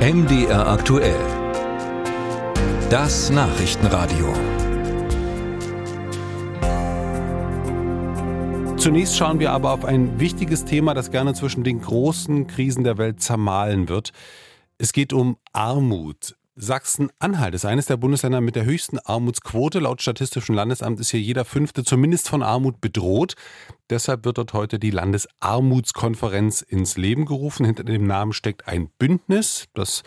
MDR aktuell. Das Nachrichtenradio. Zunächst schauen wir aber auf ein wichtiges Thema, das gerne zwischen den großen Krisen der Welt zermahlen wird. Es geht um Armut. Sachsen-Anhalt ist eines der Bundesländer mit der höchsten Armutsquote. Laut Statistischem Landesamt ist hier jeder Fünfte zumindest von Armut bedroht. Deshalb wird dort heute die Landesarmutskonferenz ins Leben gerufen. Hinter dem Namen steckt ein Bündnis, das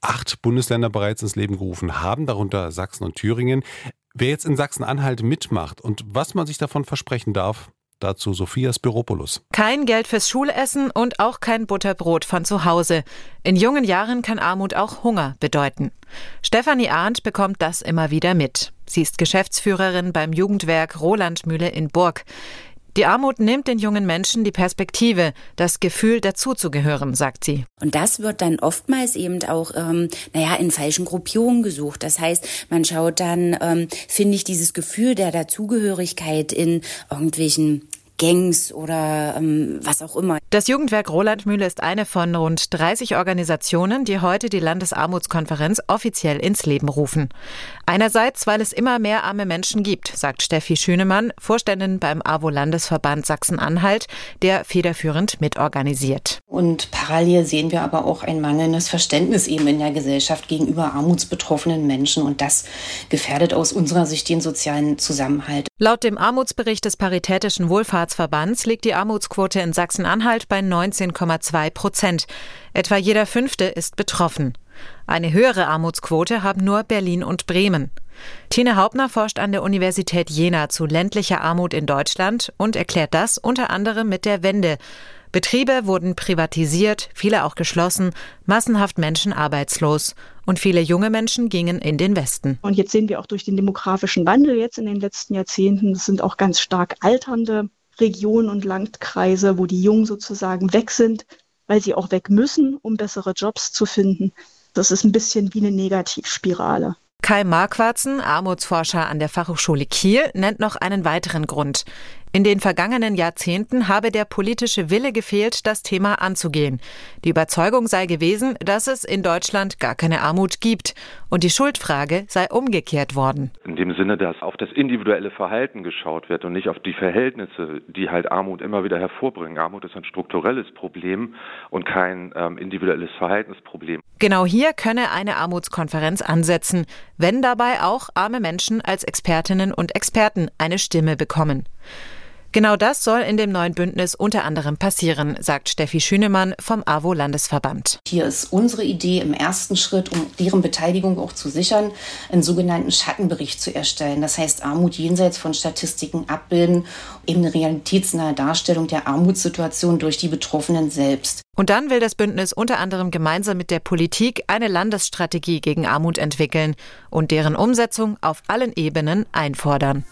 acht Bundesländer bereits ins Leben gerufen haben, darunter Sachsen und Thüringen. Wer jetzt in Sachsen-Anhalt mitmacht und was man sich davon versprechen darf, Dazu Sophia Spiropoulos. Kein Geld fürs Schulessen und auch kein Butterbrot von zu Hause. In jungen Jahren kann Armut auch Hunger bedeuten. Stefanie Arndt bekommt das immer wieder mit. Sie ist Geschäftsführerin beim Jugendwerk Rolandmühle in Burg. Die Armut nimmt den jungen Menschen die Perspektive, das Gefühl dazuzugehören, sagt sie. Und das wird dann oftmals eben auch, ähm, naja, in falschen Gruppierungen gesucht. Das heißt, man schaut dann, ähm, finde ich dieses Gefühl der Dazugehörigkeit in irgendwelchen Gangs oder ähm, was auch immer. Das Jugendwerk Rolandmühle ist eine von rund 30 Organisationen, die heute die Landesarmutskonferenz offiziell ins Leben rufen. Einerseits, weil es immer mehr arme Menschen gibt, sagt Steffi Schünemann, Vorständin beim AWO-Landesverband Sachsen-Anhalt, der federführend mitorganisiert. Und parallel sehen wir aber auch ein mangelndes Verständnis eben in der Gesellschaft gegenüber armutsbetroffenen Menschen und das gefährdet aus unserer Sicht den sozialen Zusammenhalt. Laut dem Armutsbericht des Paritätischen Wohlfahrtsverbands liegt die Armutsquote in Sachsen-Anhalt bei 19,2 Prozent. Etwa jeder Fünfte ist betroffen. Eine höhere Armutsquote haben nur Berlin und Bremen. Tine Hauptner forscht an der Universität Jena zu ländlicher Armut in Deutschland und erklärt das unter anderem mit der Wende. Betriebe wurden privatisiert, viele auch geschlossen, massenhaft Menschen arbeitslos und viele junge Menschen gingen in den Westen. Und jetzt sehen wir auch durch den demografischen Wandel jetzt in den letzten Jahrzehnten, es sind auch ganz stark alternde Regionen und Landkreise, wo die Jungen sozusagen weg sind, weil sie auch weg müssen, um bessere Jobs zu finden. Das ist ein bisschen wie eine Negativspirale. Kai Marquartzen, Armutsforscher an der Fachhochschule Kiel, nennt noch einen weiteren Grund. In den vergangenen Jahrzehnten habe der politische Wille gefehlt, das Thema anzugehen. Die Überzeugung sei gewesen, dass es in Deutschland gar keine Armut gibt und die Schuldfrage sei umgekehrt worden. In dem Sinne, dass auf das individuelle Verhalten geschaut wird und nicht auf die Verhältnisse, die halt Armut immer wieder hervorbringen. Armut ist ein strukturelles Problem und kein ähm, individuelles Verhaltensproblem. Genau hier könne eine Armutskonferenz ansetzen, wenn dabei auch arme Menschen als Expertinnen und Experten eine Stimme bekommen. Genau das soll in dem neuen Bündnis unter anderem passieren, sagt Steffi Schünemann vom AWO-Landesverband. Hier ist unsere Idee im ersten Schritt, um deren Beteiligung auch zu sichern, einen sogenannten Schattenbericht zu erstellen. Das heißt, Armut jenseits von Statistiken abbilden, eben eine realitätsnahe Darstellung der Armutssituation durch die Betroffenen selbst. Und dann will das Bündnis unter anderem gemeinsam mit der Politik eine Landesstrategie gegen Armut entwickeln und deren Umsetzung auf allen Ebenen einfordern.